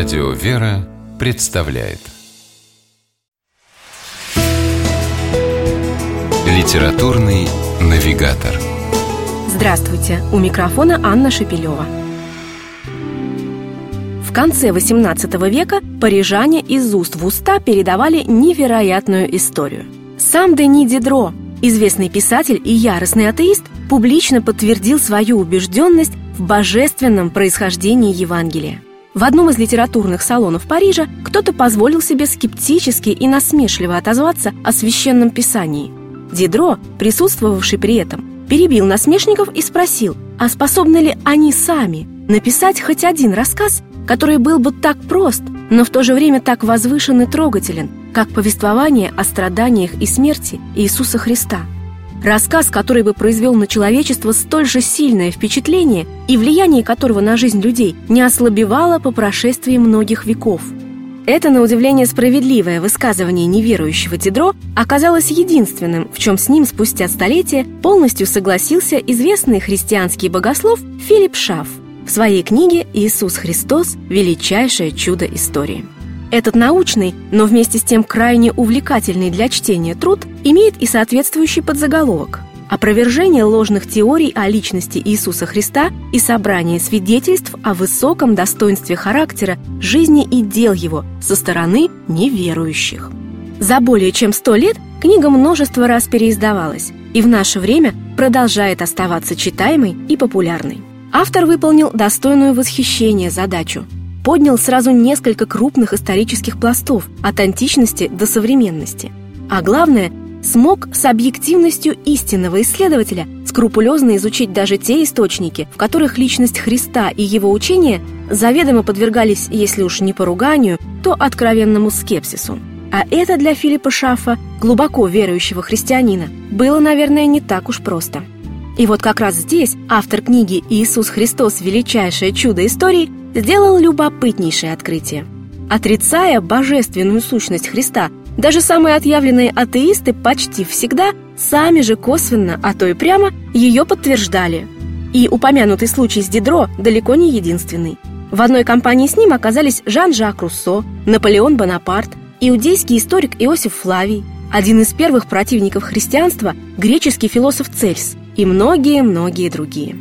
Радио «Вера» представляет Литературный навигатор Здравствуйте! У микрофона Анна Шепелева. В конце XVIII века парижане из уст в уста передавали невероятную историю. Сам Дени Дидро, известный писатель и яростный атеист, публично подтвердил свою убежденность в божественном происхождении Евангелия. В одном из литературных салонов Парижа кто-то позволил себе скептически и насмешливо отозваться о священном писании. Дидро, присутствовавший при этом, перебил насмешников и спросил, а способны ли они сами написать хоть один рассказ, который был бы так прост, но в то же время так возвышен и трогателен, как повествование о страданиях и смерти Иисуса Христа. Рассказ, который бы произвел на человечество столь же сильное впечатление и влияние которого на жизнь людей не ослабевало по прошествии многих веков – это, на удивление, справедливое высказывание неверующего Дидро оказалось единственным, в чем с ним спустя столетия полностью согласился известный христианский богослов Филипп Шаф в своей книге «Иисус Христос. Величайшее чудо истории». Этот научный, но вместе с тем крайне увлекательный для чтения труд имеет и соответствующий подзаголовок – опровержение ложных теорий о личности Иисуса Христа и собрание свидетельств о высоком достоинстве характера, жизни и дел его со стороны неверующих. За более чем сто лет книга множество раз переиздавалась и в наше время продолжает оставаться читаемой и популярной. Автор выполнил достойную восхищения задачу – поднял сразу несколько крупных исторических пластов от античности до современности. А главное, смог с объективностью истинного исследователя скрупулезно изучить даже те источники, в которых личность Христа и его учения заведомо подвергались, если уж не поруганию, то откровенному скепсису. А это для Филиппа Шафа, глубоко верующего христианина, было, наверное, не так уж просто. И вот как раз здесь автор книги «Иисус Христос. Величайшее чудо истории» сделал любопытнейшее открытие. Отрицая божественную сущность Христа даже самые отъявленные атеисты почти всегда сами же косвенно, а то и прямо, ее подтверждали. И упомянутый случай с Дидро далеко не единственный. В одной компании с ним оказались Жан-Жак Руссо, Наполеон Бонапарт, иудейский историк Иосиф Флавий, один из первых противников христианства, греческий философ Цельс и многие-многие другие.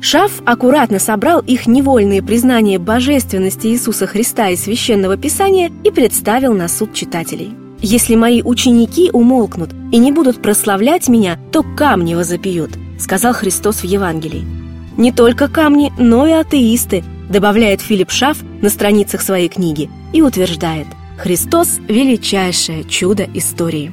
Шаф аккуратно собрал их невольные признания божественности Иисуса Христа и Священного Писания и представил на суд читателей – «Если мои ученики умолкнут и не будут прославлять меня, то камни возопьют», сказал Христос в Евангелии. Не только камни, но и атеисты, добавляет Филипп Шаф на страницах своей книги и утверждает «Христос – величайшее чудо истории».